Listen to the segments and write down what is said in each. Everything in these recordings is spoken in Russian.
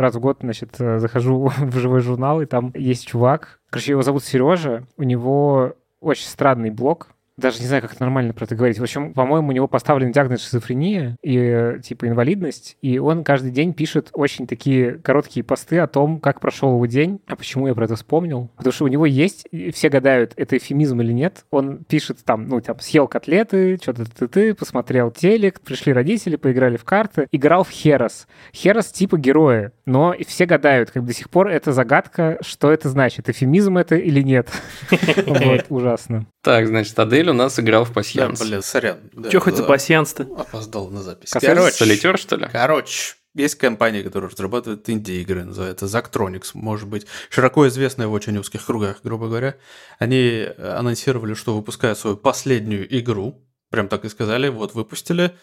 Раз в год, значит, э, захожу в живой журнал, и там есть чувак. Короче, его зовут Сережа. У него очень странный блог, даже не знаю, как нормально про это говорить. В общем, по-моему, у него поставлен диагноз шизофрения и типа инвалидность, и он каждый день пишет очень такие короткие посты о том, как прошел его день. А почему я про это вспомнил? Потому что у него есть, все гадают, это эфемизм или нет. Он пишет там, ну, там, съел котлеты, что-то ты-ты, посмотрел телек, пришли родители, поиграли в карты, играл в Херос. Херос типа героя, но все гадают, как до сих пор это загадка, что это значит, эфемизм это или нет. Вот, ужасно. Так, значит, Адель у нас играл в пассианс. Да, блин, сорян. Да, Чё хоть за пассианс-то? Опоздал на запись. Короче, солитер, что ли? Короче, есть компания, которая разрабатывает инди-игры, называется Zactronics, может быть, широко известная в очень узких кругах, грубо говоря. Они анонсировали, что выпускают свою последнюю игру, прям так и сказали, вот выпустили.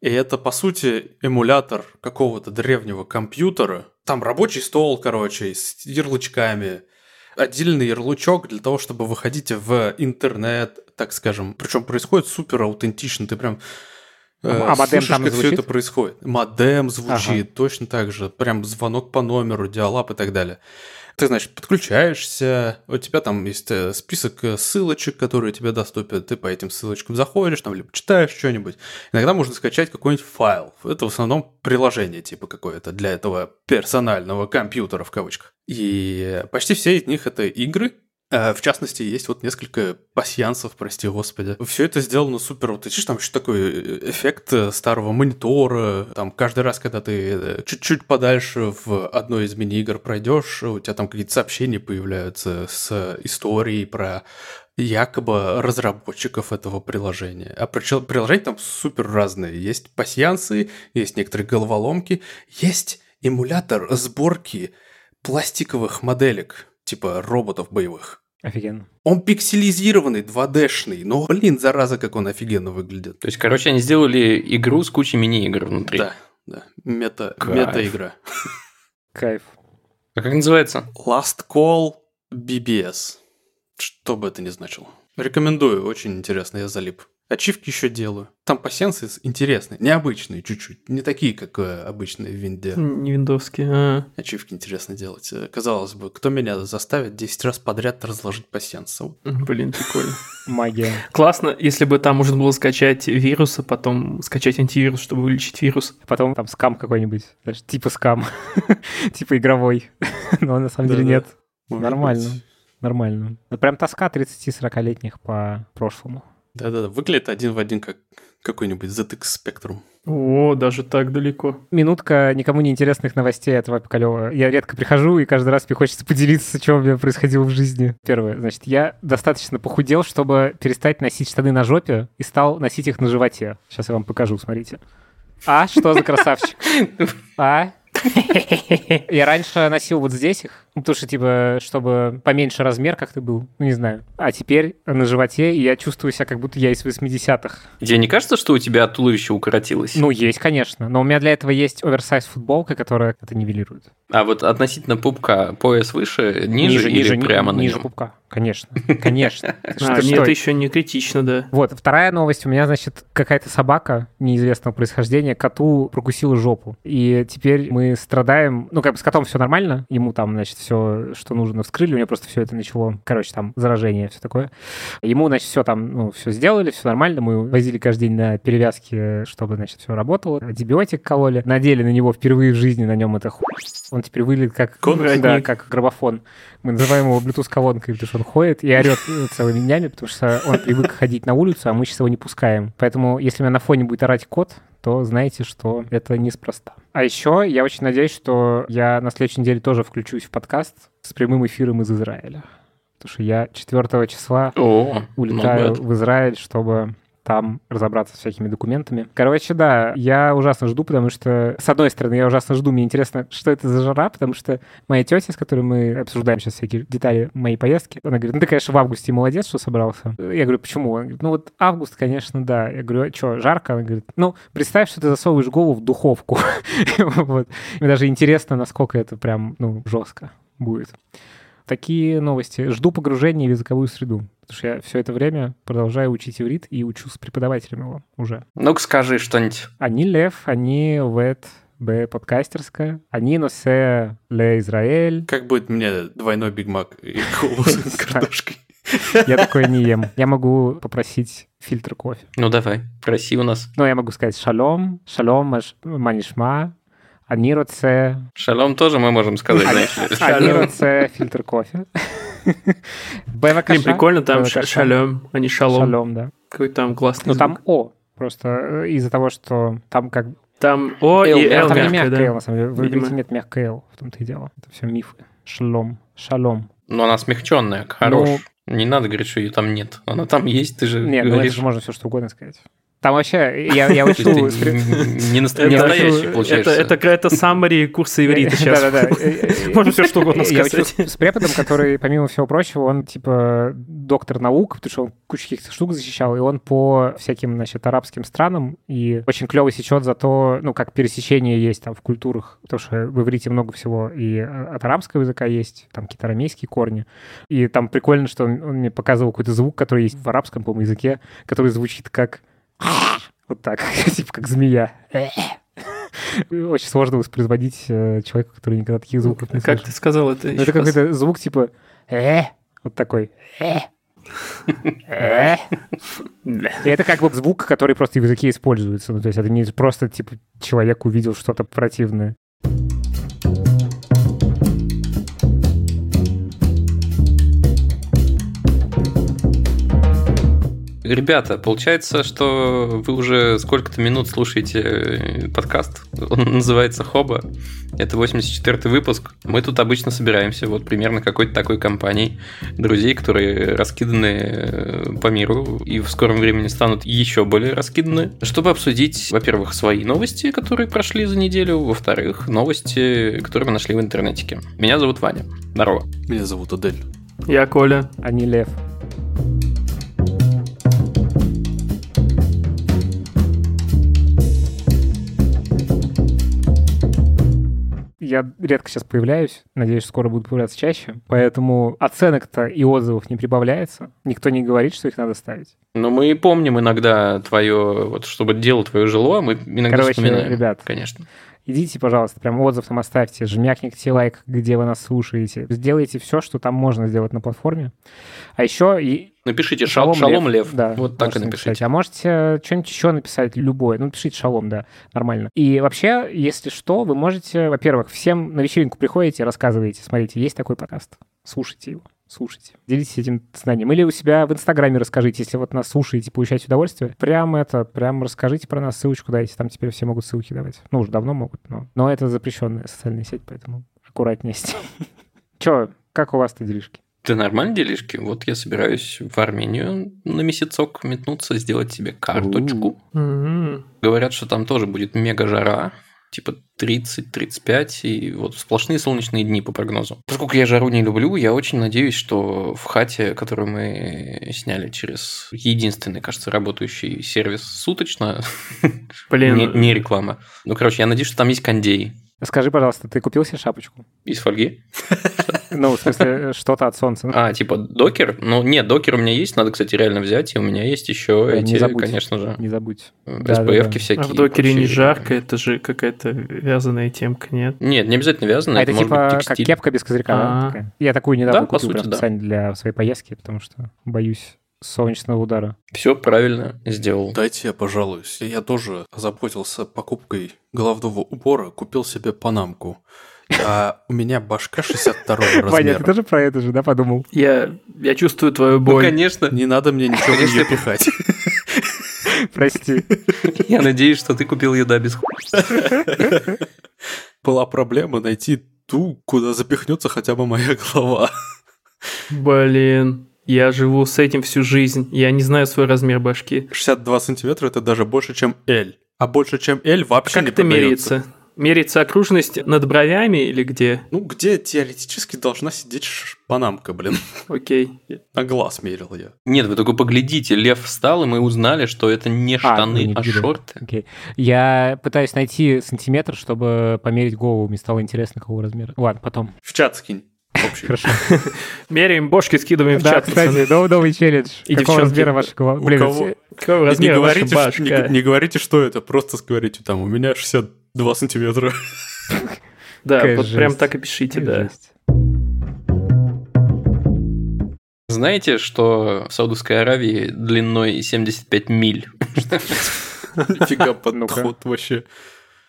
И это, по сути, эмулятор какого-то древнего компьютера. Там рабочий стол, короче, с ярлычками, отдельный ярлычок для того, чтобы выходить в интернет, так скажем. Причем происходит супер аутентично. Ты прям э, А модем слышишь, там как звучит? все это происходит. Модем звучит Ага. точно так же. Прям звонок по номеру, диалап и так далее. Ты, значит, подключаешься, у тебя там есть э, список э, ссылочек, которые тебе доступны, ты по этим ссылочкам заходишь, там, либо читаешь что-нибудь. Иногда можно скачать какой-нибудь файл. Это в основном приложение типа какое-то для этого персонального компьютера в кавычках. И почти все из них это игры, В частности, есть вот несколько пассиансов, прости господи. Все это сделано супер. Вот, видишь, там еще такой э, эффект э, старого монитора. Там каждый раз, когда ты э, чуть-чуть подальше в одной из мини-игр пройдешь, у тебя там какие-то сообщения появляются с историей про якобы разработчиков этого приложения. А приложения там супер разные. Есть пассиансы, есть некоторые головоломки, есть эмулятор сборки пластиковых моделек, типа роботов боевых. Офигенно. Он пикселизированный, 2D-шный, но, блин, зараза, как он офигенно выглядит. То есть, короче, они сделали игру с кучей мини-игр внутри. Да, да, мета, Кайф. мета-игра. Кайф. А как называется? Last Call BBS. Что бы это ни значило. Рекомендую, очень интересно, я залип. Ачивки еще делаю. Там пассиансы интересные, необычные чуть-чуть. Не такие, как э, обычные в винде. Не виндовские. А. Ачивки интересно делать. Э, Казалось бы, кто меня заставит 10 раз подряд разложить пассиансы? Вот. Блин, прикольно. Магия. Классно, если бы там можно было скачать вирус, а потом скачать антивирус, чтобы вылечить вирус. Потом там скам какой-нибудь. Даже типа скам. типа игровой. Но на самом деле нет. Может Нормально. быть. Нормально. Прям тоска 30-40-летних по прошлому. Да-да-да, выглядит один в один, как какой-нибудь ZX Spectrum. О, даже так далеко. Минутка никому не интересных новостей от Вапикалева. Я редко прихожу, и каждый раз мне хочется поделиться, что у меня происходило в жизни. Первое, значит, я достаточно похудел, чтобы перестать носить штаны на жопе, и стал носить их на животе. Сейчас я вам покажу, смотрите. А, что за красавчик? А? Я раньше носил вот здесь их, ну, потому что, типа, чтобы поменьше размер как-то был, ну, не знаю. А теперь на животе, и я чувствую себя, как будто я из 80-х. Тебе не кажется, что у тебя туловище укоротилось? Ну, есть, конечно. Но у меня для этого есть оверсайз футболка, которая это нивелирует. А вот относительно пупка пояс выше, ниже, или ни- прямо на ниже нем? пупка. Конечно, конечно. А, нет, это еще не критично, да. Вот, вторая новость. У меня, значит, какая-то собака неизвестного происхождения коту прокусила жопу. И теперь мы страдаем... Ну, как бы с котом все нормально. Ему там, значит, все, что нужно, вскрыли. У него просто все это начало... Короче, там заражение, все такое. Ему, значит, все там, ну, все сделали, все нормально. Мы возили каждый день на перевязки, чтобы, значит, все работало. Антибиотик кололи. Надели на него впервые в жизни, на нем это хуй. Он теперь выглядит как... Конрадник. Да, как граммофон. Мы называем его Bluetooth-колонкой, потому что он ходит и орет э, целыми днями, потому что он привык ходить на улицу, а мы сейчас его не пускаем. Поэтому, если у меня на фоне будет орать кот, то знаете, что это неспроста. А еще я очень надеюсь, что я на следующей неделе тоже включусь в подкаст с прямым эфиром из Израиля. Потому что я 4 числа О, улетаю not bad. в Израиль, чтобы там разобраться с всякими документами. Короче, да, я ужасно жду, потому что, с одной стороны, я ужасно жду, мне интересно, что это за жара, потому что моя тетя, с которой мы обсуждаем сейчас всякие детали моей поездки, она говорит, ну ты, конечно, в августе молодец, что собрался. Я говорю, почему? Она говорит, ну вот август, конечно, да. Я говорю, а что, жарко? Она говорит, ну, представь, что ты засовываешь голову в духовку. Вот. Мне даже интересно, насколько это прям, ну, жестко будет. Такие новости. Жду погружения в языковую среду. Потому что я все это время продолжаю учить иврит и учу с преподавателем его уже. Ну-ка скажи что-нибудь. Они лев, они вет, Б. Подкастерская. Они носе ле Израиль. Как будет мне двойной Биг Мак и колу с картошкой? Я такое не ем. Я могу попросить фильтр кофе. Ну давай, проси у нас. Ну, я могу сказать шалом, шалом, манишма, они роце, Шалом тоже мы можем сказать, знаешь ли. они роце фильтр кофе. Бевакаша. Блин, прикольно, там Бевакаша. ша- шалом, а не шалом. Шалом, да. Какой там классный Ну, там О. Просто э, из-за того, что там как... Там О и Л Там не мягкое, да. на самом деле. В Видимо. нет мягкое Л, в том-то и дело. Это все мифы. Шалом. Шалом. Но она смягченная, хорош. Не надо говорить, что ее там нет. Она там есть, ты же Нет, ну это говоришь. же можно все что угодно сказать. Там вообще, я, я учу... не настоящий, получается. это какая-то саммари курса иврита сейчас. Да-да-да. Можно все что угодно сказать. с преподом, который, помимо всего прочего, он типа доктор наук, потому что он кучу каких-то штук защищал, и он по всяким, значит, арабским странам, и очень клево сечет за то, ну, как пересечение есть там в культурах, потому что в иврите много всего и от арабского языка есть, там какие-то арамейские корни, и там прикольно, что он, он мне показывал какой-то звук, который есть в арабском, по-моему, языке, который звучит как вот так, типа как змея. Очень сложно воспроизводить э, человеку, который никогда таких звуков не Как слышал. ты сказал это Ну, это какой-то звук типа «э», вот такой. «э». И это как бы звук, который просто в языке используется. Ну, то есть это не просто, типа, человек увидел что-то противное. Ребята, получается, что вы уже сколько-то минут слушаете э, подкаст. Он называется Хоба. Это 84-й выпуск. Мы тут обычно собираемся вот примерно какой-то такой компанией друзей, которые раскиданы э, по миру и в скором времени станут еще более раскиданы, чтобы обсудить, во-первых, свои новости, которые прошли за неделю, во-вторых, новости, которые мы нашли в интернетике. Меня зовут Ваня. Здорово. Меня зовут Адель. Я Коля. А не лев. Я редко сейчас появляюсь, надеюсь, скоро буду появляться чаще, поэтому оценок-то и отзывов не прибавляется. Никто не говорит, что их надо ставить. Но мы помним иногда твое, вот чтобы дело твое жило, мы иногда Короче, вспоминаем. ребят, Конечно. идите, пожалуйста, прям отзыв там оставьте, жмякните лайк, где вы нас слушаете. Сделайте все, что там можно сделать на платформе. А еще Напишите шалом, шалом лев. Да, вот так и напишите. написать. А можете что-нибудь еще написать, любое. Ну, пишите шалом, да, нормально. И вообще, если что, вы можете, во-первых, всем на вечеринку приходите, рассказываете, смотрите, есть такой подкаст, слушайте его. Слушайте, делитесь этим знанием. Или у себя в Инстаграме расскажите, если вот нас слушаете, получаете удовольствие. Прям это, прям расскажите про нас, ссылочку дайте. Там теперь все могут ссылки давать. Ну, уже давно могут, но, но это запрещенная социальная сеть, поэтому аккуратнее с. Че, как у вас-то делишки? Ты нормально делишки? Вот я собираюсь в Армению на месяцок метнуться, сделать себе карточку. М-м. Говорят, что там тоже будет мега жара, типа 30-35, и вот сплошные солнечные дни по прогнозу. Поскольку я жару не люблю, я очень надеюсь, что в хате, которую мы сняли через единственный, кажется, работающий сервис суточно, Блин, не, не реклама. Ну, короче, я надеюсь, что там есть кондей Скажи, пожалуйста, ты купил себе шапочку? из фольги. Ну, в смысле, что-то от солнца. А, типа докер? Ну, нет, докер у меня есть, надо, кстати, реально взять, и у меня есть еще Да, не эти, забудь. конечно же, Не забудь. SPF-ки Да, всякие. а в докере не жарко, это же какая-то вязаная темка, нет? Нет, не обязательно вязано, А это, это может типа быть как кепка без козырька, да? Такая? Я такую недавно Да, купил сути, прям да. специально для своей поездки, потому что боюсь солнечного удара. Все правильно сделал. Дайте я пожалуюсь. Я тоже озаботился покупкой головного убора, купил себе панамку. А у меня башка 62 Ваня, ты размера. тоже про это же, да, подумал? Я, я чувствую твою Ну, боль. конечно. Не надо мне ничего в Конечно, нее пихать. Прости. Я надеюсь, что ты купил еда без ху... Была проблема найти ту, куда запихнется хотя бы моя голова. Блин, я живу с этим всю жизнь. Я не знаю свой размер башки. 62 сантиметра это даже больше, чем L. А больше, чем L вообще Как не это продается. меряется? Меряется окружность над бровями или где? Ну, где теоретически должна сидеть панамка, блин? Окей. На глаз мерил я. Нет, вы только поглядите, лев встал, и мы узнали, что это не штаны, не а, видели. шорты. Окей. Я пытаюсь найти сантиметр, чтобы померить голову. Мне стало интересно, какого размера. Ладно, потом. В чат скинь. Общий. Хорошо. Меряем бошки, скидываем в чат. кстати, новый челлендж. И Какого девчонки. размера ваша голова? У Блин, кого? все- Какого Не размера говорите, не, что это, просто говорите там, у меня 62 2 сантиметра. Да, вот прям так и пишите, да. Знаете, что в Саудовской Аравии длиной 75 миль? Нифига подход вообще.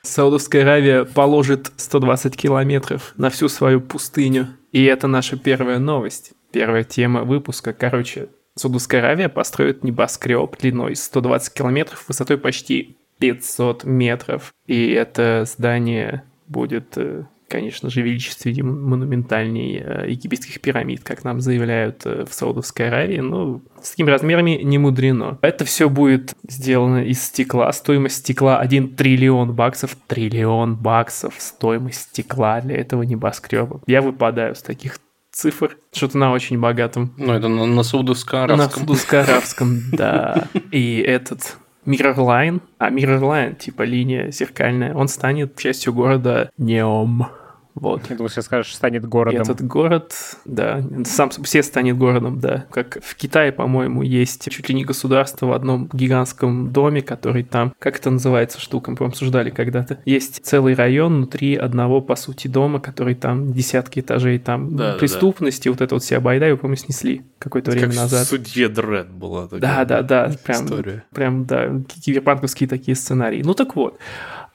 Саудовская Аравия положит 120 километров на всю свою пустыню. И это наша первая новость. Первая тема выпуска. Короче, Саудовская Аравия построит небоскреб длиной 120 километров, высотой почти 500 метров. И это здание будет, э, конечно же, величественнее, монументальнее э, египетских пирамид, как нам заявляют э, в Саудовской Аравии. Ну, с такими размерами не мудрено. Это все будет сделано из стекла. Стоимость стекла 1 триллион баксов. Триллион баксов стоимость стекла для этого небоскреба. Я выпадаю с таких цифр. Что-то на очень богатом Ну, это на, на на саудовско-арабском. да. И этот Mirrorline, а Mirrorline, типа линия зеркальная, он станет частью города Неом. Вот. Я думал, сейчас скажешь, станет И городом. Этот город, да, сам все станет городом, да. Как в Китае, по-моему, есть чуть ли не государство в одном гигантском доме, который там, как это называется штука, мы обсуждали когда-то. Есть целый район внутри одного, по сути, дома, который там десятки этажей, там Да, да, преступности, вот это вот вся байда, его, помню, снесли какое-то время Как назад. судье Дред была такая Да, да, да, прям, история. прям, да, киберпанковские такие сценарии. Ну так вот,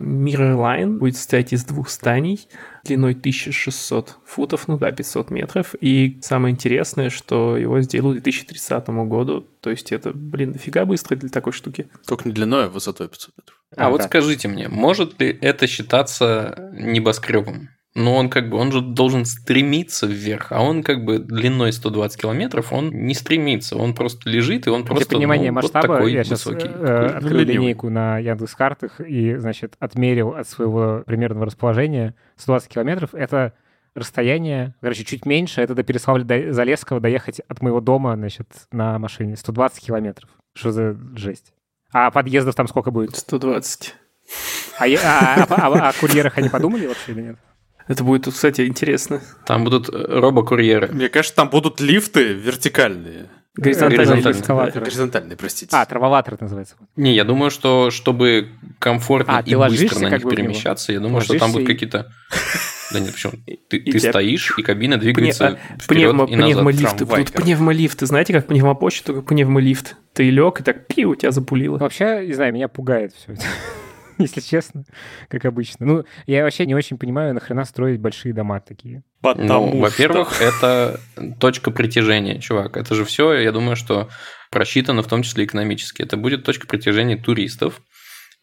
Mirrorline будет состоять из двух зданий длиной 1600 футов, ну да, 500 метров. И самое интересное, что его сделают к 2030 году. То есть это, блин, дофига быстро для такой штуки. Только не длиной, а высотой 500 метров. А вот да. скажите мне, может ли это считаться небоскребом? Ну, он как бы, он же должен стремиться вверх, а он как бы длиной 120 километров, он не стремится, он просто лежит, и он Для просто понимания ну, вот масштаба такой я сейчас высокий. открыл ленивый. линейку на Яндекс картах и, значит, отмерил от своего примерного расположения 120 километров. Это расстояние, короче, чуть меньше, это до Переславля-Залесского доехать от моего дома, значит, на машине. 120 километров. Что за жесть? А подъездов там сколько будет? 120. А, я- а- а- а- о курьерах они подумали вообще или нет? Это будет, кстати, интересно. Там будут э, робокурьеры. Мне кажется, там будут лифты вертикальные. Горизонтальный Горизонтальный. лифт, Эскалатор. Горизонтальные, простите. А, траволатор это называется. Не, я думаю, что чтобы комфортно А, и быстро на них перемещаться, я думаю, что там будут и- какие-то... Да нет, почему? Ты, ты тебя- стоишь, и кабина Пне- двигается а, вперед Пневмо, и назад. пневмолифты. Будут пневмолифты. Знаете, как пневмопочта, только пневмолифт. Ты лег, и так пиу, тебя запулило. Вообще, не знаю, меня пугает все это. Если честно, как обычно. Ну, я вообще не очень понимаю, нахрена строить большие дома такие. Потому Ну, во-первых, это точка притяжения, чувак. Это же все, я думаю, что просчитано в том числе экономически. Это будет точка притяжения туристов.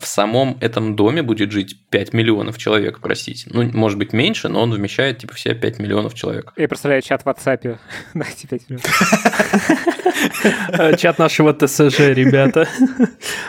В самом этом доме будет жить 5 миллионов человек, простите. Ну, может быть, меньше, но он вмещает, типа, все 5 миллионов человек. Я представляю чат в WhatsApp. Дайте пять минут. Э, Чат нашего ТСЖ, ребята.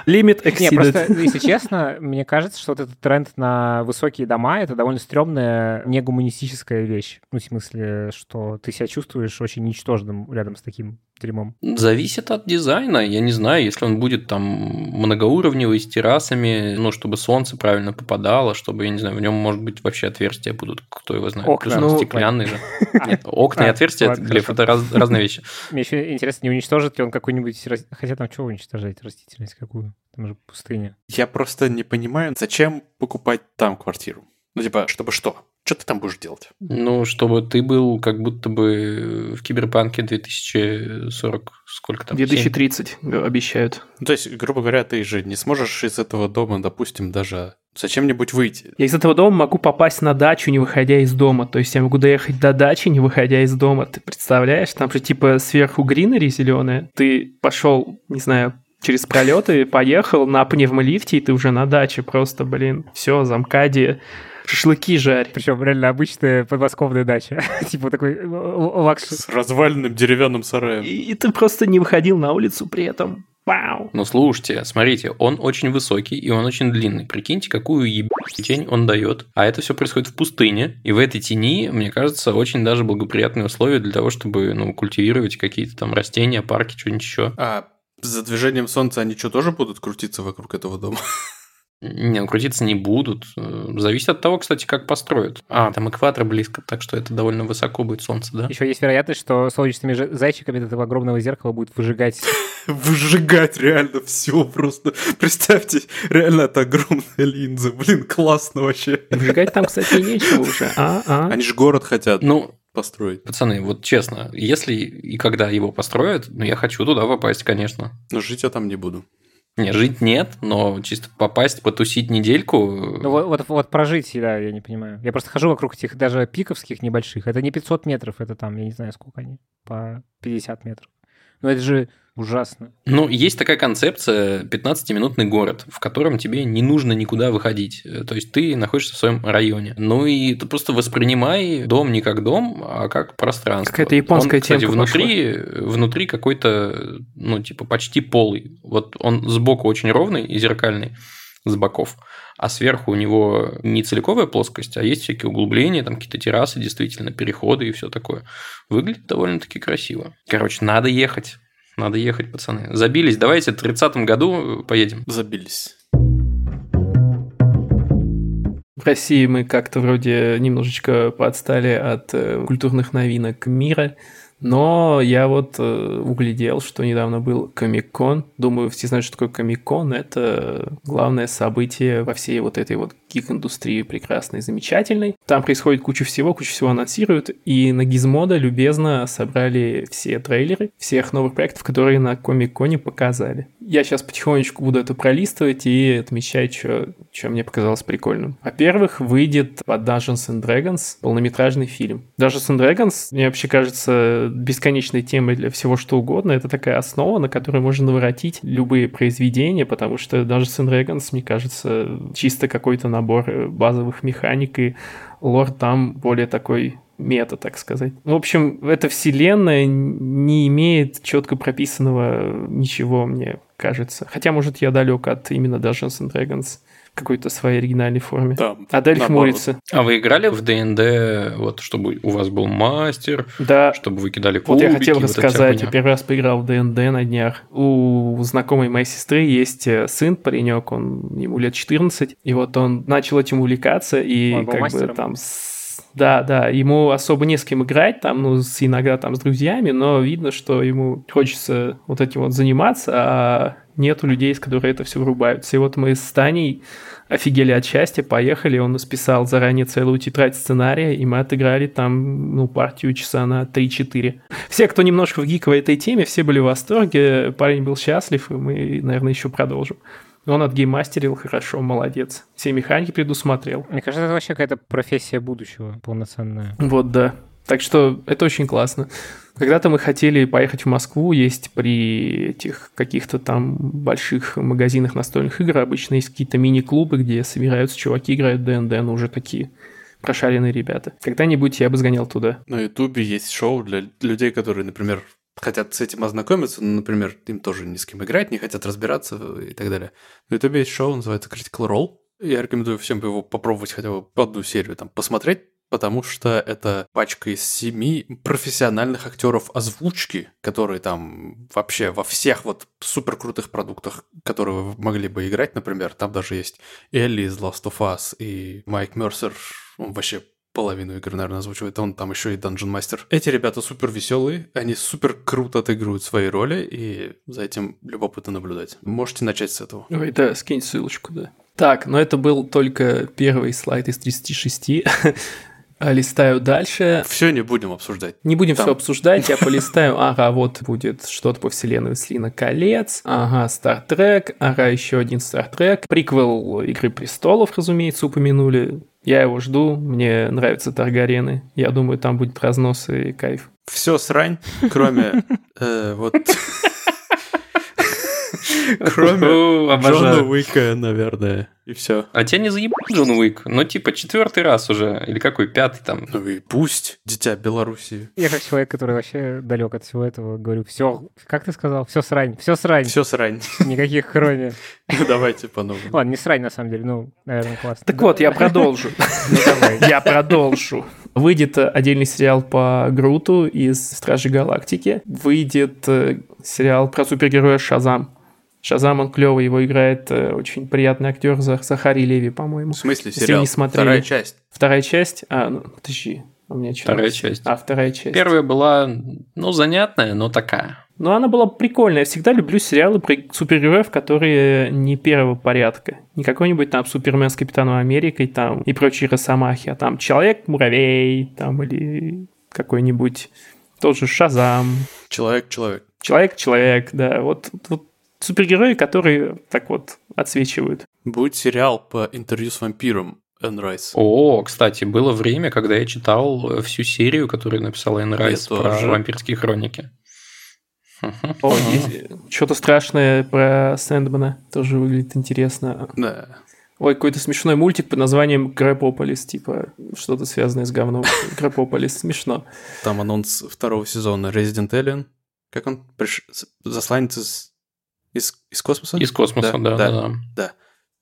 Лимит Не, просто, если честно, мне кажется, что вот этот тренд на высокие дома — это довольно стрёмная, негуманистическая вещь. Ну, в смысле, что ты себя чувствуешь очень ничтожным рядом с таким дерьмом. Зависит от дизайна. Я не знаю, если он будет там многоуровневый, с террасами, ну, чтобы солнце правильно попадало, чтобы, я не знаю, в нем, может быть, вообще отверстия будут, кто его знает. Окна. Плюс он Ну, стеклянный же. Нет, окна и А, отверстия, Глеб, это раз- разные вещи. Мне еще интересно, не уничтожит ли он какую-нибудь... Хотя там что уничтожать? Растительность какую? Там же пустыня. Я просто не понимаю, зачем покупать там квартиру? Ну, типа, чтобы что? Что ты там будешь делать? Ну, чтобы ты был как будто бы в Киберпанке 2040, сколько там? 2030 обещают. Ну, то есть, грубо говоря, ты же не сможешь из этого дома, допустим, даже зачем-нибудь выйти. Я из этого дома могу попасть на дачу, не выходя из дома. То есть я могу доехать до дачи, не выходя из дома. Ты представляешь? Там же типа сверху greenery зеленая. Ты пошел, не знаю, через пролеты, поехал на пневмолифте, и ты уже на даче. Просто, блин, все, замкадье, шашлыки жарь. Причем реально обычная подмосковная дача. типа такой э, л- luxury. С разваленным деревянным сараем. И, и ты просто не выходил на улицу при этом. Вау. Ну, слушайте, смотрите, он очень высокий и он очень длинный. Прикиньте, какую ебаную тень он дает. А это все происходит в пустыне. И в этой тени, мне кажется, очень даже благоприятные условия для того, чтобы ну, культивировать какие-то там растения, парки, что-нибудь еще. А за движением солнца они что, тоже будут крутиться вокруг этого дома? Не, ну, крутиться не будут. Э, зависит от того, кстати, как построят. А, там экватор близко, так что это довольно высоко будет солнце, да? Еще есть вероятность, что солнечными зайчиками этого огромного зеркала будет выжигать... Выжигать реально все просто. Представьте, реально это огромная линза. Блин, классно вообще. Выжигать там, кстати, нечего уже. А, а. Они же город хотят. Ну, построить. Пацаны, вот честно, если и когда его построят, ну я хочу туда попасть, конечно. Но жить я там не буду. Не, жить нет, но чисто попасть, потусить недельку. Ну вот, вот, вот прожить, да, я не понимаю. Я просто хожу вокруг этих даже пиковских небольших. Это не 500 метров, это там, я не знаю, сколько они, по 50 метров. Но это же Ужасно. Ну, есть такая концепция 15-минутный город, в котором тебе не нужно никуда выходить. То есть ты находишься в своем районе. Ну и ты просто воспринимай дом не как дом, а как пространство. Какая-то японская он, кстати, внутри, внутри какой-то, ну, типа, почти полый. Вот он сбоку очень ровный и зеркальный с боков, а сверху у него не целиковая плоскость, а есть всякие углубления, там какие-то террасы, действительно, переходы и все такое. Выглядит довольно-таки красиво. Короче, надо ехать. Надо ехать, пацаны. Забились. Давайте в 30-м году поедем. Забились. В России мы как-то вроде немножечко подстали от э, культурных новинок мира. Но я вот э, углядел, что недавно был Комик-кон. Думаю, все знают, что такое Комик-кон. Это главное событие во всей вот этой вот гик-индустрии прекрасной, замечательной. Там происходит куча всего, куча всего анонсируют. И на Gizmodo любезно собрали все трейлеры всех новых проектов, которые на Комик-коне показали. Я сейчас потихонечку буду это пролистывать и отмечать, что, мне показалось прикольным. Во-первых, выйдет под Dungeons and Dragons полнометражный фильм. Dungeons and Dragons, мне вообще кажется, бесконечной темой для всего что угодно. Это такая основа, на которой можно наворотить любые произведения, потому что даже Сын Dragons, мне кажется, чисто какой-то набор базовых механик, и лор там более такой мета, так сказать. В общем, эта вселенная не имеет четко прописанного ничего, мне кажется. Хотя, может, я далек от именно Dungeons and Dragons какой-то своей оригинальной форме. Да. Адель хмурится. А вы играли в ДНД, вот, чтобы у вас был мастер, да. чтобы вы кидали кубики? Вот я хотел рассказать, я первый раз поиграл в ДНД на днях. У знакомой моей сестры есть э, сын, паренек, он ему лет 14, и вот он начал этим увлекаться, и он как бы там да, да, ему особо не с кем играть, там, ну, с, иногда там с друзьями, но видно, что ему хочется вот этим вот заниматься, а нету людей, с которых это все врубаются. И вот мы с Таней офигели от счастья, поехали, он списал заранее целую тетрадь сценария, и мы отыграли там, ну, партию часа на 3-4. Все, кто немножко в гиковой этой теме, все были в восторге, парень был счастлив, и мы, наверное, еще продолжим. Он отгеймастерил хорошо, молодец. Все механики предусмотрел. Мне кажется, это вообще какая-то профессия будущего полноценная. Вот, да. Так что это очень классно. Когда-то мы хотели поехать в Москву, есть при этих каких-то там больших магазинах настольных игр, обычно есть какие-то мини-клубы, где собираются чуваки, играют ДНД, но уже такие прошаренные ребята. Когда-нибудь я бы сгонял туда. На Ютубе есть шоу для людей, которые, например, хотят с этим ознакомиться, но, например, им тоже ни с кем играть, не хотят разбираться и так далее. На Ютубе есть шоу, называется Critical Role. Я рекомендую всем его попробовать хотя бы одну серию там посмотреть, потому что это пачка из семи профессиональных актеров озвучки, которые там вообще во всех вот супер крутых продуктах, которые вы могли бы играть, например, там даже есть Элли из Last of Us и Майк Мерсер, он вообще половину игры, наверное, озвучивает, он там еще и Dungeon Master. Эти ребята супер веселые, они супер круто отыгрывают свои роли, и за этим любопытно наблюдать. Можете начать с этого. Ой, да, скинь ссылочку, да. Так, но это был только первый слайд из 36. А листаю дальше. Все не будем обсуждать. Не будем Там. все обсуждать, я полистаю. Ага, вот будет что-то по вселенной Слина колец. Ага, Стартрек. Ага, еще один Стартрек. Приквел Игры престолов, разумеется, упомянули. Я его жду, мне нравятся Таргарены. Я думаю, там будет разнос и кайф. Все срань, кроме э, вот Кроме Джона Уика, наверное. И все. А тебя не заебал Джон Уик? Ну, типа, четвертый раз уже. Или какой, пятый там. Ну и пусть, дитя Белоруссии. Я как человек, который вообще далек от всего этого, говорю, все, как ты сказал, все срань, все срань. Все срань. Никаких хрони. Ну, давайте по-новому. Ладно, не срань, на самом деле, ну, наверное, классно. Так вот, я продолжу. Ну, давай. Я продолжу. Выйдет отдельный сериал по Груту из Стражей Галактики. Выйдет э, сериал про супергероя Шазам Шазам, он клевый, его играет э, очень приятный актер Захари Леви, по-моему. В смысле Если сериал? не смотрели. Вторая часть. Вторая часть? А, ну, подожди, у меня что? Вторая часть. А, вторая часть. Первая была, ну, занятная, но такая. Ну, она была прикольная. Я всегда люблю сериалы про супергероев, которые не первого порядка. Не какой-нибудь там Супермен с Капитаном Америкой там и прочие росомахи, а там Человек-муравей там или какой-нибудь тот же Шазам. Человек-человек. Человек-человек, да. Вот, вот супергерои, которые так вот отсвечивают. Будет сериал по интервью с вампиром Энн Райс. О, кстати, было время, когда я читал всю серию, которую написала Энн Райс Я про тоже. вампирские хроники. О, что-то страшное про Сэндмана тоже выглядит интересно. Да. Ой, какой-то смешной мультик под названием Грэпополис, типа что-то связанное с говном. Грэпополис, смешно. Там анонс второго сезона Resident Alien. Как он? Приш... с- Засланец из... Из, из космоса? Из космоса, да, да, да. да.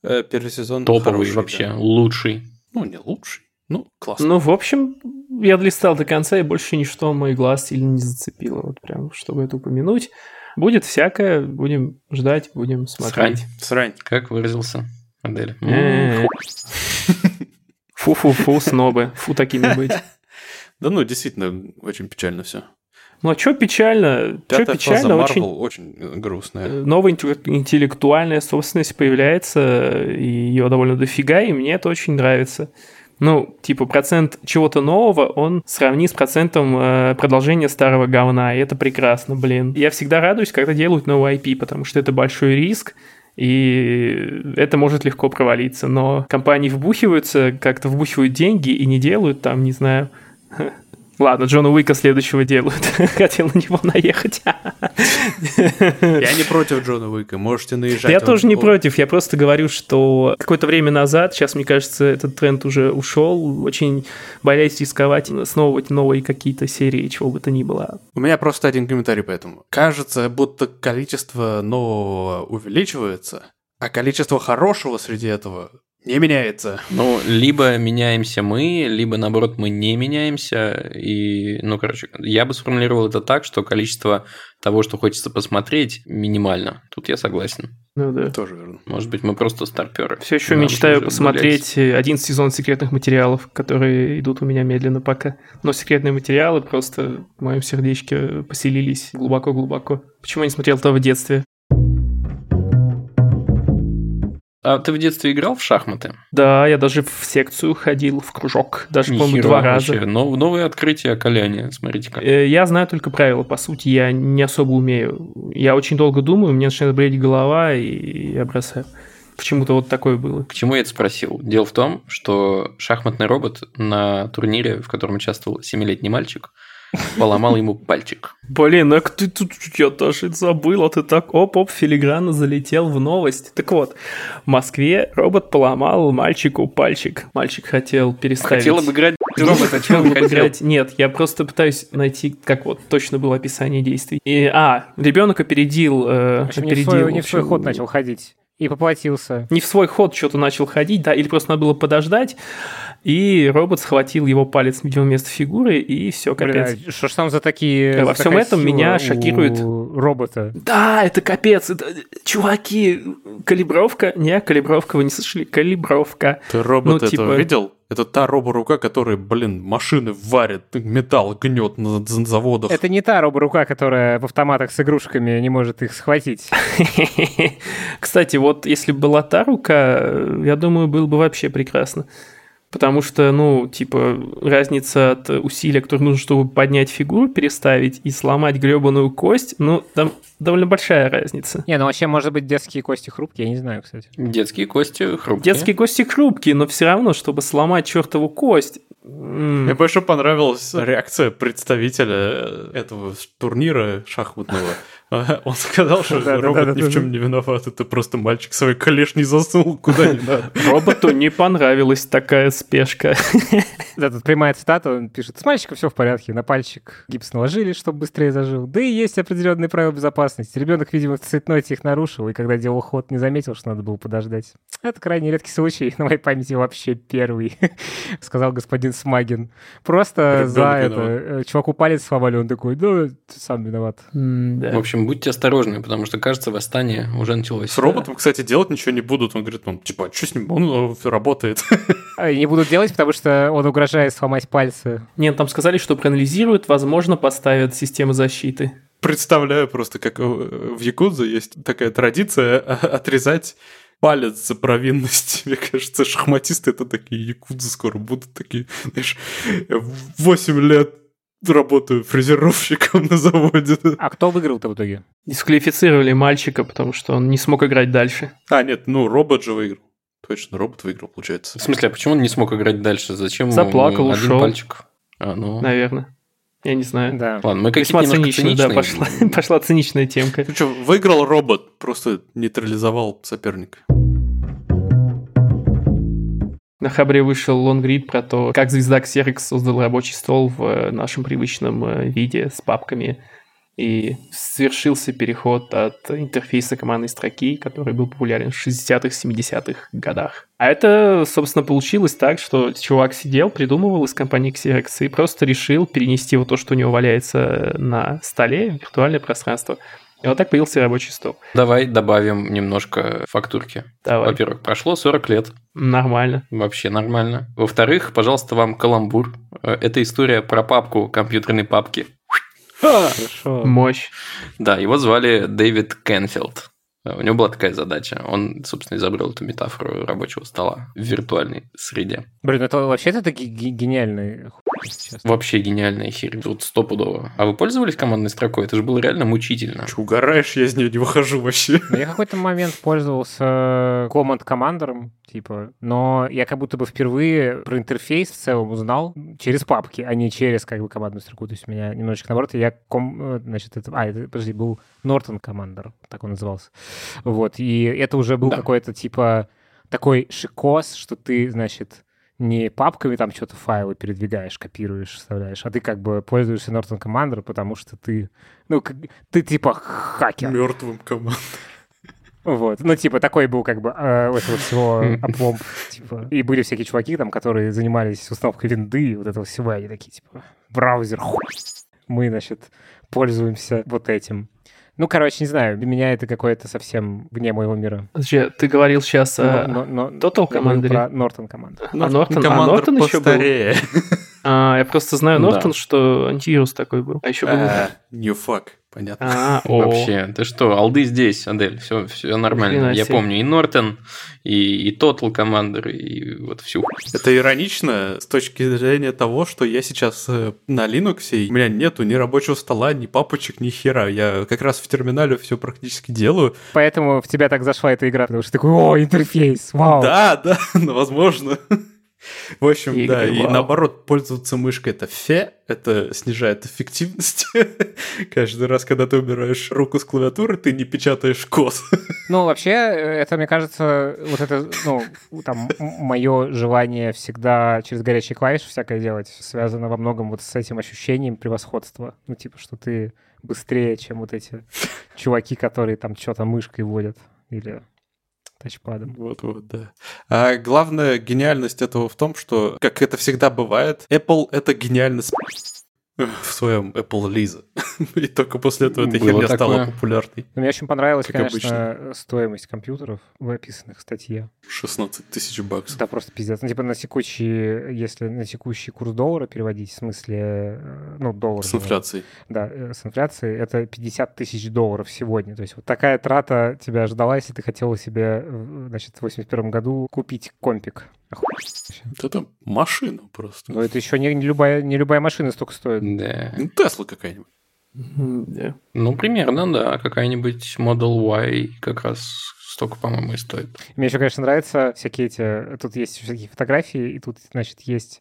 Э, Первый сезон Топовый хороший, вообще, да. лучший. Ну, не лучший. Ну, классно. Ну, в общем, я долистал до конца, и больше ничто мой глаз сильно не зацепило. Вот прям, чтобы это упомянуть. Будет всякое, будем ждать, будем смотреть. Срань. Как выразился модель. Э-э-э. Фу-фу-фу, снобы. Фу такими быть. Да ну, действительно, очень печально все. Ну, а что печально? Что печально? Marvel Очень очень грустная. э, новая интеллек- интеллектуальная собственность появляется, и ее довольно дофига, и мне это очень нравится. Ну, типа, процент чего-то нового, он сравни с процентом э, продолжения старого говна, и это прекрасно, блин. Я всегда радуюсь, когда делают новый IP, потому что это большой риск, и это может легко провалиться. Но компании вбухиваются, как-то вбухивают деньги и не делают там, не знаю... Ладно, Джона Уика следующего делают. Хотел на него наехать. Я не против Джона Уика, можете наезжать. Я тоже не против, я просто говорю, что какое-то время назад, сейчас, мне кажется, этот тренд уже ушел, очень боясь рисковать, основывать новые какие-то серии, чего бы то ни было. У меня просто один комментарий по этому. Кажется, будто количество нового увеличивается, а количество хорошего среди этого не меняется. Ну, либо меняемся мы, либо наоборот мы не меняемся. И, ну, короче, я бы сформулировал это так, что количество того, что хочется посмотреть, минимально. Тут я согласен. Ну да. Тоже верно. Может быть, мы просто старперы. Все еще Нам мечтаю посмотреть э, один сезон секретных материалов, которые идут у меня медленно пока. Но секретные материалы просто в моем сердечке поселились глубоко-глубоко. Почему я не смотрел этого в детстве? А ты в детстве играл в шахматы? Да, я даже в секцию ходил, в кружок. Даже, по-моему, Нихера два раза. вообще. Но- новые открытия о Коляне. Смотрите как. Э, Я знаю только правила, по сути, я не особо умею. Я очень долго думаю, мне начинает болеть голова, и я бросаю. Почему-то вот такое было. К чему я это спросил? Дело в том, что шахматный робот на турнире, в котором участвовал 7-летний мальчик, поломал ему пальчик. Блин, а ты тут я даже забыл, а ты так оп-оп филигранно залетел в новость. Так вот, в Москве робот поломал мальчику пальчик. Мальчик хотел переставить. Хотел обыграть робота, чего Хотел он хотел? обыграть. Нет, я просто пытаюсь найти, как вот точно было описание действий. И, а, ребенок опередил, э, общем, не в опередил. свой, не в свой ход начал ходить. И поплатился. не в свой ход что-то начал ходить, да, или просто надо было подождать, и робот схватил его палец, видимо, вместо фигуры, и все, капец. Бля, что ж там за такие... Во за всем этом меня шокирует. робота. Да, это капец, это, чуваки, калибровка, не, калибровка, вы не слышали, калибровка. Ты робот Ну, этого типа- видел? Это та роборука, которая, блин, машины варит, металл гнет на на заводах. Это не та роборука, которая в автоматах с игрушками не может их схватить. Кстати, вот если бы была та рука, я думаю, было бы вообще прекрасно. Потому что, ну, типа, разница от усилия, которое нужно, чтобы поднять фигуру, переставить и сломать гребаную кость, ну, там довольно большая разница. Не, ну вообще, может быть, детские кости хрупкие, я не знаю, кстати. Детские кости хрупкие. Детские кости хрупкие, но все равно, чтобы сломать чертову кость. Мне больше понравилась реакция представителя этого турнира шахматного. Он сказал, что робот ни в чем не виноват, это просто мальчик свой колеш не засунул куда не надо. Роботу не понравилась такая спешка. Да, тут прямая цитата, он пишет, с мальчиком все в порядке, на пальчик гипс наложили, чтобы быстрее зажил. Да и есть определенные правила безопасности, безопасности. Ребенок, видимо, в цветноте их нарушил, и когда делал ход, не заметил, что надо было подождать. Это крайне редкий случай, на моей памяти вообще первый, сказал господин Смагин. Просто Ребенок за это виноват. э, чуваку палец сломали, он такой, ну, ты сам виноват. В общем, будьте осторожны, потому что, кажется, восстание уже началось. С роботом, кстати, делать ничего не будут. Он говорит, ну, типа, что с ним? Он э, работает. И Не будут делать, потому что он угрожает сломать пальцы. Нет, там сказали, что проанализируют, возможно, поставят систему защиты. Представляю просто, как в Якудзе есть такая традиция э, отрезать палец за провинность. Мне кажется, шахматисты это такие якудзы скоро будут такие, знаешь, 8 лет работаю фрезеровщиком на заводе. А кто выиграл-то в итоге? Дисквалифицировали мальчика, потому что он не смог играть дальше. А, нет, ну, робот же выиграл. Точно, робот выиграл, получается. В смысле, а почему он не смог играть дальше? Зачем Заплакал, один ушел. пальчик? А, ну... Наверное. Я не знаю. Да. Ладно, мы какие-то Весьма немножко цинично, да, циничные. пошла, пошла циничная темка. Ну что, выиграл робот, просто нейтрализовал соперника. На Хабре вышел лонгрид про то, как звезда Xerox создал рабочий стол в э, нашем привычном э, виде с папками. И совершился переход от интерфейса командной строки, который был популярен в 60-х, 70-х годах. А это, собственно, получилось так, что чувак сидел, придумывал из компании Xerox и просто решил перенести вот то, что у него валяется на столе, в виртуальное пространство. И вот так появился рабочий стол. Давай добавим немножко фактурки. Давай. Во-первых, прошло 40 лет. Нормально. Вообще нормально. Во-вторых, пожалуйста, вам каламбур. Э, Это история про папку компьютерной папки. Хорошо. Мощь. Да, его звали Дэвид Кенфилд. Э, У него была такая задача. Он, собственно, изобрел эту метафору рабочего стола в виртуальной среде. Блин, это вообще-то таки ге- гениальный хуй, честно. Вообще гениальная херь, тут стопудово. А вы пользовались командной строкой? Это же было реально мучительно. Че, угораешь, я из нее не выхожу вообще. Ну, Я какой-то момент пользовался команд командером, типа, но я как будто бы впервые про интерфейс в целом узнал через папки, а не через как бы командную строку. То есть у меня немножечко наоборот, я ком, э, значит, это, а, это, подожди, был Norton Commander, так он назывался. Вот, и это уже был Да. какой-то типа такой шикос, что ты, значит, не папками там что-то файлы передвигаешь, копируешь, вставляешь, а ты как бы пользуешься Norton Commander, потому что ты, ну, как- ты типа хакер. Мертвым команд. Вот. Ну, типа, такой был как бы э, у этого всего опломб. Типа. И были всякие чуваки там, которые занимались установкой винды и вот этого всего. и Они такие, типа, браузер, хуй. Мы, значит, пользуемся вот этим. Ну, короче, не знаю, для меня это какое-то совсем вне моего мира. Подожди, ты говорил сейчас о... Но- но- но- Total Commander? про Нортон команду. А Нортон, а Нортон еще был? А, я просто знаю Да. Нортон, что антивирус такой был. А еще был... А, New fuck, понятно. А. Вообще, ты что, алды здесь, Адель, все, все нормально. Я себе. помню и Нортон, и, и Total Commander, и вот всю. Это иронично с точки зрения того, что я сейчас э, на Linux, и у меня нету ни рабочего стола, ни папочек, ни хера. Я как раз в терминале все практически делаю. Поэтому в тебя так зашла эта игра, потому что ты такой, о, интерфейс, вау. Да, да, ну, возможно. В общем, Игры, да, и вау. наоборот, пользоваться мышкой это фе, это снижает эффективность. Каждый раз, когда ты убираешь руку с клавиатуры, ты не печатаешь код. Ну, вообще, это, мне кажется, вот это, ну, там, мое желание всегда через горячие клавиши всякое делать связано во многом вот с этим ощущением превосходства. Ну, типа, что ты быстрее, чем вот эти чуваки, которые там что-то мышкой водят или тачпадом. Вот-вот, да. А главная гениальность этого в том, что, как это всегда бывает, Apple — это гениальность в своем Apple Lisa. И только после этого эта херня стала популярной. Но мне очень понравилась, Как конечно, стоимость компьютеров, в описанных статье. 16 тысяч баксов. Да, просто пиздец. Ну, типа на текущий, если на текущий курс доллара переводить, в смысле, э, ну, доллар. С инфляцией. Да, э, с инфляцией это 50 тысяч долларов сегодня. То есть вот такая трата тебя ждала, если ты хотела себе, значит, в 81 году купить компик. Это машина просто. Но это еще не, не любая, не любая машина столько стоит. Да. Ну, Тесла какая-нибудь. Да. Ну, примерно, да. Какая-нибудь Model Y как раз столько, по-моему, и стоит. Мне еще, конечно, нравятся всякие эти... Тут есть всякие фотографии, и тут, значит, есть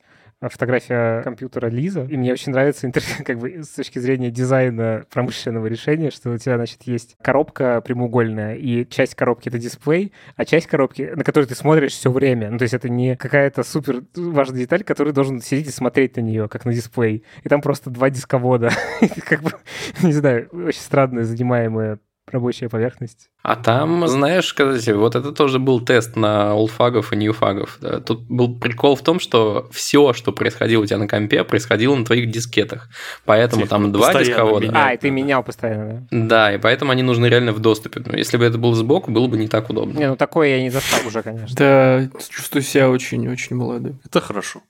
фотография компьютера Лиза, и мне очень нравится как бы с точки зрения дизайна промышленного решения, что у тебя, значит, есть коробка прямоугольная, и часть коробки — это дисплей, а часть коробки, на которую ты смотришь все время. Ну, то есть это не какая-то супер важная деталь, который должен сидеть и смотреть на нее, как на дисплей. И там просто два дисковода. как бы, не знаю, очень странная занимаемая рабочая поверхность. А там, знаешь, сказать, вот это тоже был тест на олдфагов и ньюфагов. Да. Тут был прикол в том, что все, что происходило у тебя на компе, происходило на твоих дискетах. Поэтому Тихо, там два дисковода. Меняют, а, и ты менял постоянно, да? Да, и поэтому они нужны реально в доступе. Но если бы это было сбоку, было бы не так удобно. Не, ну такое я не застал уже, конечно. Да, чувствую себя очень-очень молодым. Это хорошо.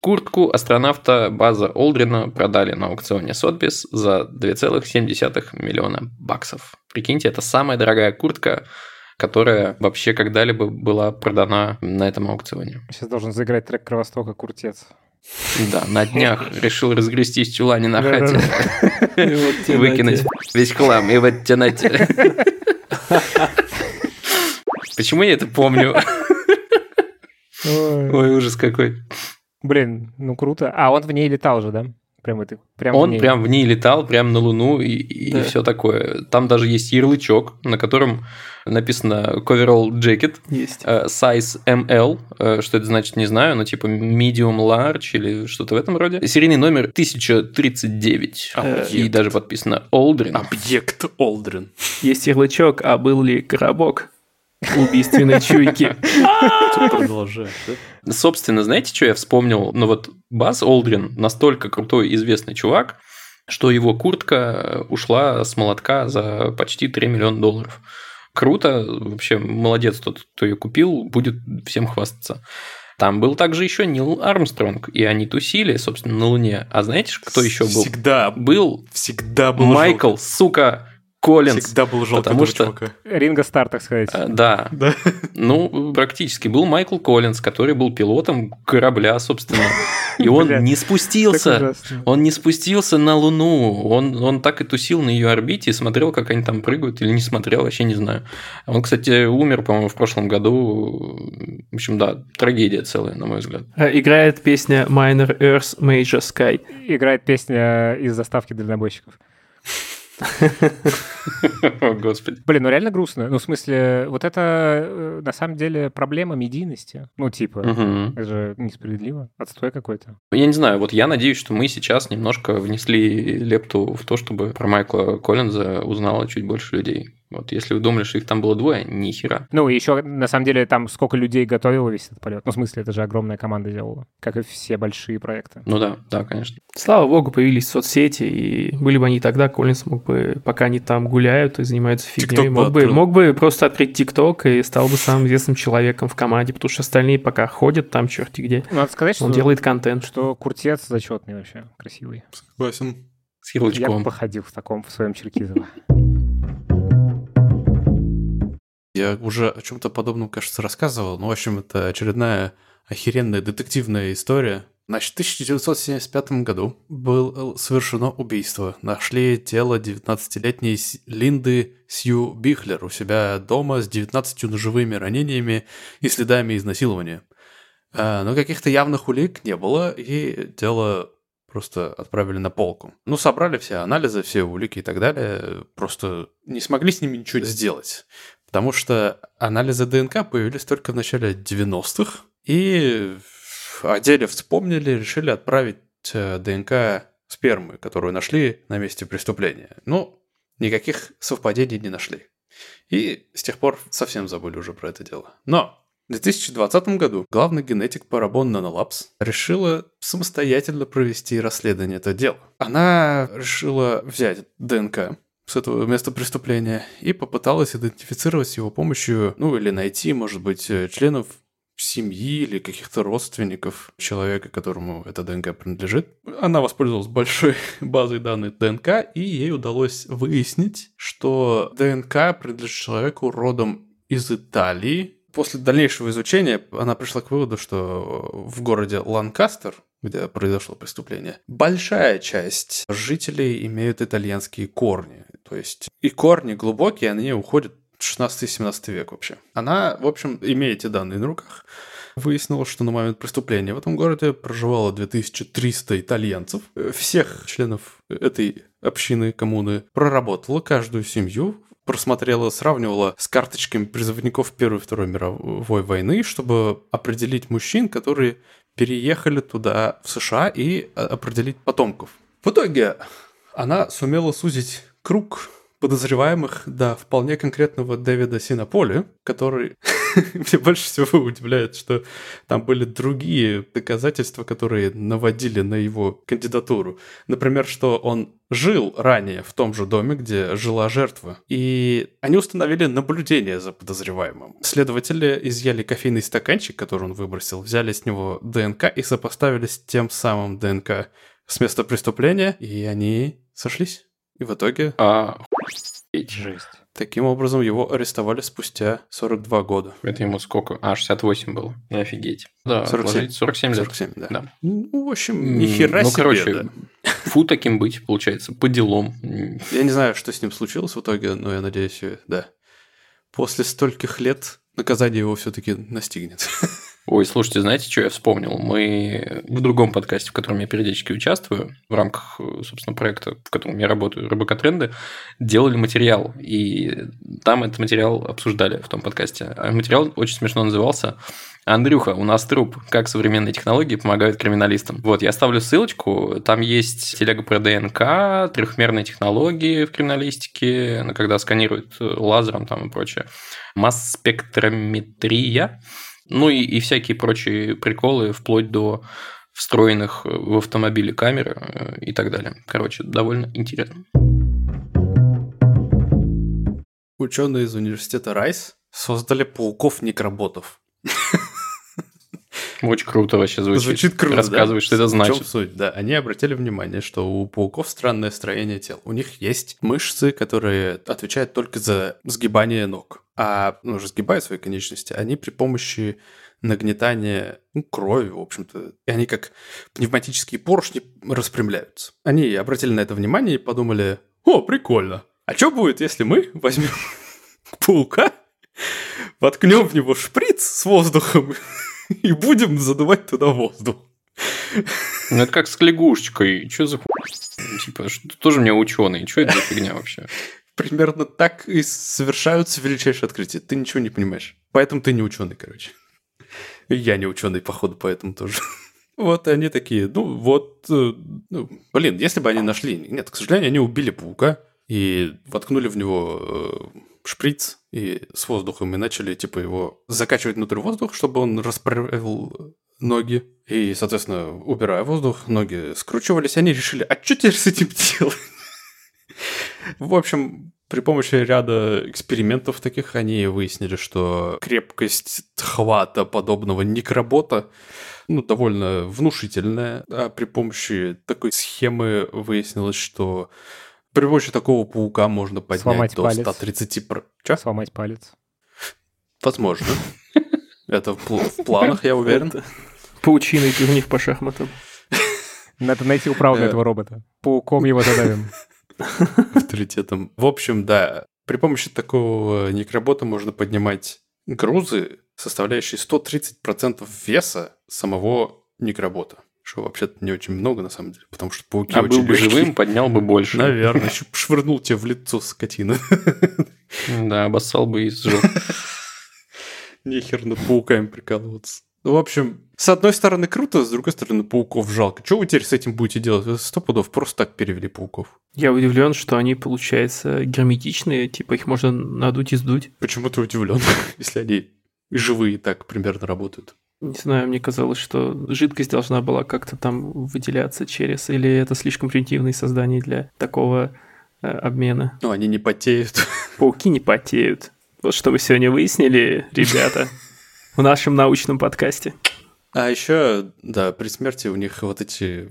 Куртку астронавта База Олдрина продали на аукционе Сотбис за 2,7 миллиона баксов. Прикиньте, это самая дорогая куртка, которая вообще когда-либо была продана на этом аукционе. Сейчас должен заиграть трек Кровостока «Куртец». Да, на днях решил разгрестись в чулане на хате. Выкинуть весь хлам и в темноте. Почему я это помню? Ой, ужас какой. Блин, ну круто. А он в ней летал же, да? Прям это, прям он в ней. прям в ней летал, прям на Луну и, и да. все такое. Там даже есть ярлычок, на котором написано Coverall Jacket. Есть. Uh, size ML. Uh, что это значит, не знаю, но типа medium large или что-то в этом роде. Серийный номер 1039. Объект. И даже подписано Олдрин. Объект Олдрин. Есть ярлычок, а был ли коробок? Убийственной чуйки. Продолжай, Собственно, знаете, что я вспомнил? Ну вот Баз Олдрин настолько крутой известный чувак, что его куртка ушла с молотка за почти 3 миллиона долларов. Круто, вообще молодец тот, кто ее купил, будет всем хвастаться. Там был также еще Нил Армстронг, и они тусили, собственно, на Луне. А знаете, кто еще был? Всегда был. Всегда был. Майкл, желтый. сука, Коллинз. Всегда был жалко потому что... чувака. Ринго Стар, так сказать. А, да. да. Ну, практически. Был Майкл Коллинз, который был пилотом корабля, собственно. И он не спустился. Он не спустился на Луну. Он, он так и тусил на ее орбите и смотрел, как они там прыгают, или не смотрел, вообще не знаю. Он, кстати, умер, по-моему, в прошлом году. В общем, да, трагедия целая, на мой взгляд. А, играет песня Minor Earth Major Sky. Играет песня из заставки дальнобойщиков. О, Господи. Блин, ну реально грустно. Ну, в смысле, вот это э, на самом деле проблема медийности. Ну, типа, это же несправедливо. Отстой какой-то. Я не знаю, вот я надеюсь, что мы сейчас немножко внесли лепту в то, чтобы про Майкла Коллинза узнало чуть больше людей. Вот если вы думали, что их там было двое, ни хера. Ну, и еще, на самом деле, там сколько людей готовило весь этот полет. Ну, в смысле, это же огромная команда делала, как и все большие проекты. Ну да, да, конечно. Слава богу, появились соцсети, и были бы они тогда, Коллинс мог бы, пока они там гуляют и занимаются фигней, мог бы, мог бы просто открыть ТикТок и стал бы самым известным человеком в команде, потому что остальные пока ходят там черти где. Надо сказать, Он что, делает контент. Что Куртец зачетный вообще, красивый. Согласен. С ярлычком. Я бы походил в таком, в своем Черкизово. Я уже о чем-то подобном, кажется, рассказывал. Ну, в общем, это очередная охеренная детективная история. Значит, в 1975 году было совершено убийство. Нашли тело 19-летней Линды Сью Бихлер у себя дома с 19 ножевыми ранениями и следами изнасилования. А, но каких-то явных улик не было, и дело просто отправили на полку. Ну, собрали все анализы, все улики и так далее, просто не смогли с ними ничего сделать. Потому что анализы ДНК появились только в начале 90-х, и о деле вспомнили, решили отправить э, ДНК спермы, которую нашли на месте преступления. Ну, никаких совпадений не нашли. И с тех пор совсем забыли уже про это дело. Но в 2020 году главный генетик Parabon Nanolabs решила самостоятельно провести расследование этого дела. Она решила взять ДНК с этого места преступления и попыталась идентифицировать с его помощью, ну или найти, может быть, э, членов семьи или каких-то родственников человека, которому эта ДНК принадлежит. Она воспользовалась большой базой данных ДНК, и ей удалось выяснить, что ДНК принадлежит человеку родом из Италии. После дальнейшего изучения она пришла к выводу, что в городе Ланкастер, где произошло преступление, большая часть жителей имеют итальянские корни. То есть и корни глубокие, они уходят в 16-17 век вообще. Она, в общем, имеет эти данные на руках, Выяснилось, что на момент преступления в этом городе проживало 2300 итальянцев. Всех членов этой общины, коммуны проработала каждую семью, просмотрела, сравнивала с карточками призывников Первой и Второй мировой войны, чтобы определить мужчин, которые переехали туда, в США, и определить потомков. В итоге она сумела сузить круг подозреваемых до вполне конкретного Дэвида Синаполи, который мне больше всего удивляет, что там были другие доказательства, которые наводили на его кандидатуру. Например, что он жил ранее в том же доме, где жила жертва. И они установили наблюдение за подозреваемым. Следователи изъяли кофейный стаканчик, который он выбросил, взяли с него ДНК и сопоставили с тем самым ДНК с места преступления, и они сошлись. И в итоге... А, Жесть. Таким образом, его арестовали спустя 42 года. это ему сколько? А, 68 было. Ну, офигеть. Да, 47. вложить 47 лет. 47, да. Да. Ну, в общем, ни хера ну, себе, короче, да. Фу таким быть, получается, по делам. Я не знаю, что с ним случилось в итоге, но я надеюсь, э, да. После стольких лет наказание его все-таки настигнет. Ой, слушайте, знаете, что я вспомнил? Мы в другом подкасте, в котором я периодически участвую, в рамках, э, собственно, проекта, в котором я работаю, Рыбакотренды, делали материал. И там этот материал обсуждали в том подкасте. А материал очень смешно назывался Андрюха, у нас труп. Как современные технологии помогают криминалистам. Вот, я оставлю ссылочку. Там есть телега про ДНК, трехмерные технологии в криминалистике, ну, когда сканируют э, лазером там и прочее. Масс-спектрометрия. Ну и, и всякие прочие приколы, вплоть до встроенных в автомобиле камер э, и так далее. Короче, довольно интересно. Ученые из университета Райс создали пауков-некроботов. Очень круто вообще звучит. Звучит круто, Рассказывай, да? что это В чем значит. суть? Да, они обратили внимание, что у пауков странное строение тел. У них есть мышцы, которые отвечают только за сгибание ног. А, ну, уже сгибают свои конечности, они при помощи нагнетания ну, крови, в общем-то, и они как пневматические поршни распрямляются. Они обратили на это внимание и подумали, о, прикольно. А что будет, если мы возьмем паука, воткнем в него шприц с воздухом и будем задувать туда воздух? Ну, это как с лягушечкой. Что за? Типа, что, тоже мне ученый. Что это за фигня вообще? Примерно так и совершаются величайшие открытия. Ты ничего не понимаешь. Поэтому ты не ученый, короче. И я не ученый, походу, поэтому тоже. Вот они такие, ну вот, э, ну, блин, если бы они нашли... Нет, к сожалению, они убили паука и воткнули в него э, шприц и с воздухом и начали, типа, его закачивать внутрь воздух, чтобы он расправил ноги. И, соответственно, убирая воздух, ноги скручивались. Они решили, а что теперь с этим делать? В общем, при помощи ряда экспериментов таких они выяснили, что крепкость хвата подобного некробота ну, довольно внушительная. А при помощи такой схемы выяснилось, что при помощи такого паука можно поднять Сломать до палец. 130... Про... Чё? Сломать палец. Возможно. Это в пл- в планах, я уверен. Это Паучиный турнир по шахматам. Надо найти управу Э. этого робота. Пауком его задавим. авторитетом. В общем, да, при помощи такого некробота можно поднимать грузы, составляющие 130% веса самого некробота. Что вообще-то не очень много, на самом деле, потому что пауки А очень был бы легкие. живым, поднял бы больше. Наверное, еще швырнул тебе в лицо, скотина. Да, обоссал бы и сжег. Нехер над пауками прикалываться. Ну, в общем, с одной стороны круто, с другой стороны пауков жалко. Что вы теперь с этим будете делать? Вы сто пудов просто так перевели пауков. Я удивлен, что они, получается, герметичные, типа их можно надуть и сдуть. Почему ты удивлен, если они живые так примерно работают? Не знаю, мне казалось, что жидкость должна была как-то там выделяться через, или это слишком примитивные создания для такого э, обмена. Ну, они не потеют. Пауки не потеют. Вот что мы сегодня выяснили, ребята, в нашем научном подкасте. А еще, да, при смерти у них вот эти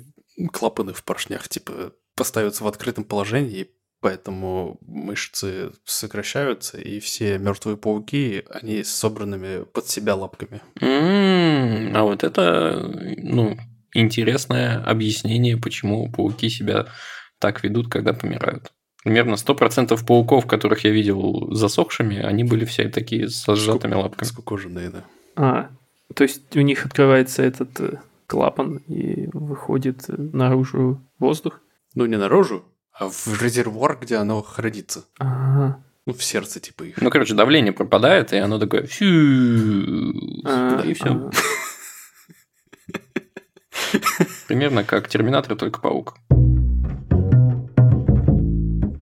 клапаны в поршнях, типа, поставятся в открытом положении, поэтому мышцы сокращаются, и все мертвые пауки, они с собранными под себя лапками. М, А вот это, ну, интересное объяснение, почему пауки себя так ведут, когда помирают. Примерно 100% пауков, которых я видел засохшими, они были все такие с сжатыми лапками. Скукоженные, да. А, То есть у них открывается этот э, клапан и выходит наружу воздух? Ну, не наружу, в резервуар, где оно хранится. Ага. Ну, в сердце, типа их. Ну, короче, давление пропадает, и оно такое... фью, А, И все. а. Примерно как Терминатор, только паук.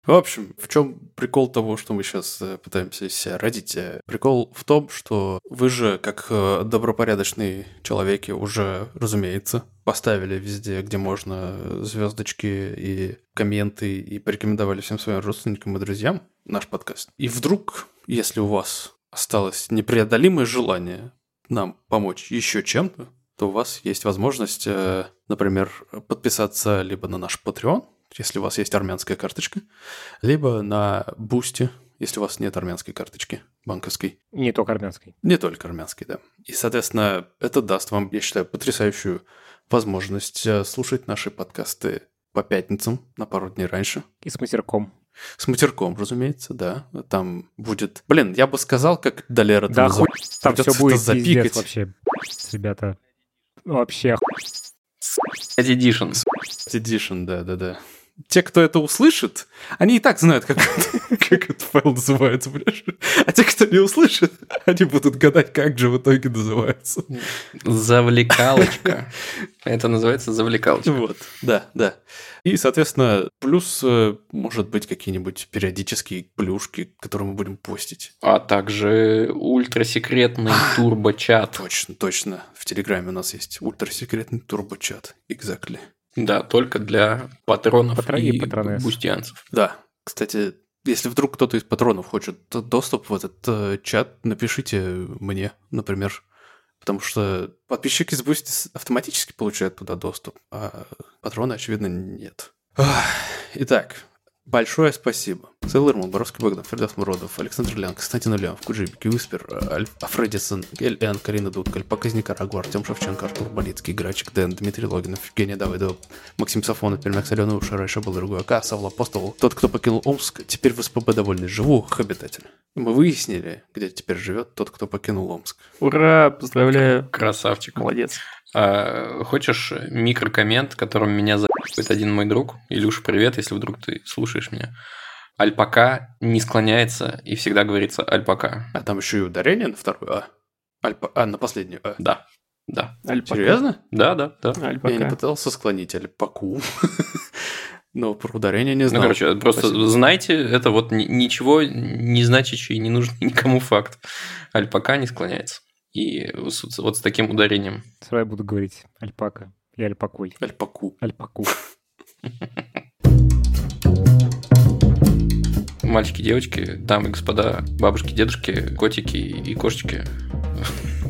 В общем, в чем прикол того, что мы сейчас пытаемся из себя родить? Э, Прикол в том, что вы же, как э, добропорядочные человеки, уже, разумеется, поставили везде, где можно, звездочки и комменты и порекомендовали всем своим родственникам и друзьям наш подкаст. И вдруг, если у вас осталось непреодолимое желание нам помочь еще чем-то, то у вас есть возможность, э, например, подписаться либо на наш Patreon, если у вас есть армянская карточка, либо на Boosty, если у вас нет армянской карточки банковской. Не только армянской. Не только армянской, да. И, соответственно, это даст вам, я считаю, потрясающую возможность э, слушать наши подкасты по пятницам на пару дней раньше. И с матерком. С матерком, разумеется, да. Там будет... Блин, я бы сказал, как Долера Да, хуй, там все будет запикать. вообще. Ребята, вообще Edition. Edition, да-да-да. Те, кто это услышит, они и так знают, как, как этот файл называется, понимаешь? А те, кто не услышит, они будут гадать, как же в итоге называется. Завлекалочка. Это называется завлекалочка. Вот, да, да. И, соответственно, плюс, э, может быть, какие-нибудь периодические плюшки, которые мы будем постить. А также ультрасекретный турбочат. Точно, точно. В Телеграме у нас есть ультрасекретный турбочат. Exactly. Да, только для патронов Патро- и и бустианцев. Да, кстати, если вдруг кто-то из патронов хочет доступ в этот э, чат, напишите мне, например. Потому что подписчики с Boosty автоматически получают туда доступ, а патроны, очевидно, нет. Итак, большое спасибо. Сейлор Боровский Богдан, Фредов Муродов, Александр Лян, Константин Ульянов, Куджибики, Уиспер, Альф Афредисон, Эль Эн, Карина Дудка, Альпак из Никарагуа, Артем Шевченко, Артур Болицкий, Грачик Дэн, Дмитрий Логинов, Евгения Давыдова, Максим Сафонов, Пермяк Соленый, Уша, раньше был другой АК, Савла Апостол, тот, кто покинул Омск, теперь в СПБ довольный, живу, обитатель. Мы выяснили, где теперь живет тот, кто покинул Омск. Ура, поздравляю. Красавчик. Молодец. А, хочешь микрокоммент, которым меня зовет один мой друг? Илюша, привет, если вдруг ты слушаешь меня. Альпака не склоняется и всегда говорится альпака. А там еще и ударение на вторую А. Альпа... А, на последнюю А. Да, да. Альпака. Серьезно? Да, да, да. Альпака. Я не пытался склонить альпаку. Но про ударение не Ну, знал. короче, просто Спасибо. знайте, это вот ни- ничего не значащий, не нужный никому факт. Альпака не склоняется. И вот с таким ударением. Сразу я буду говорить альпака и альпакой. Альпаку. Альпаку. Мальчики, девочки, дамы и господа, бабушки, дедушки, котики и кошечки.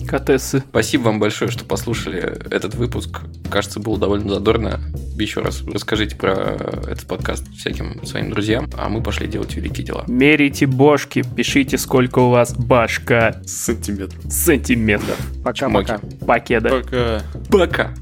Катессы. Спасибо вам большое, что послушали этот выпуск. Кажется, было довольно задорно. Еще раз расскажите про этот подкаст всяким своим друзьям, а мы пошли делать великие дела. Мерите бошки, пишите, сколько у вас башка Сантиметр. сантиметров. Пока-пока. Покеда. Пока. Пока!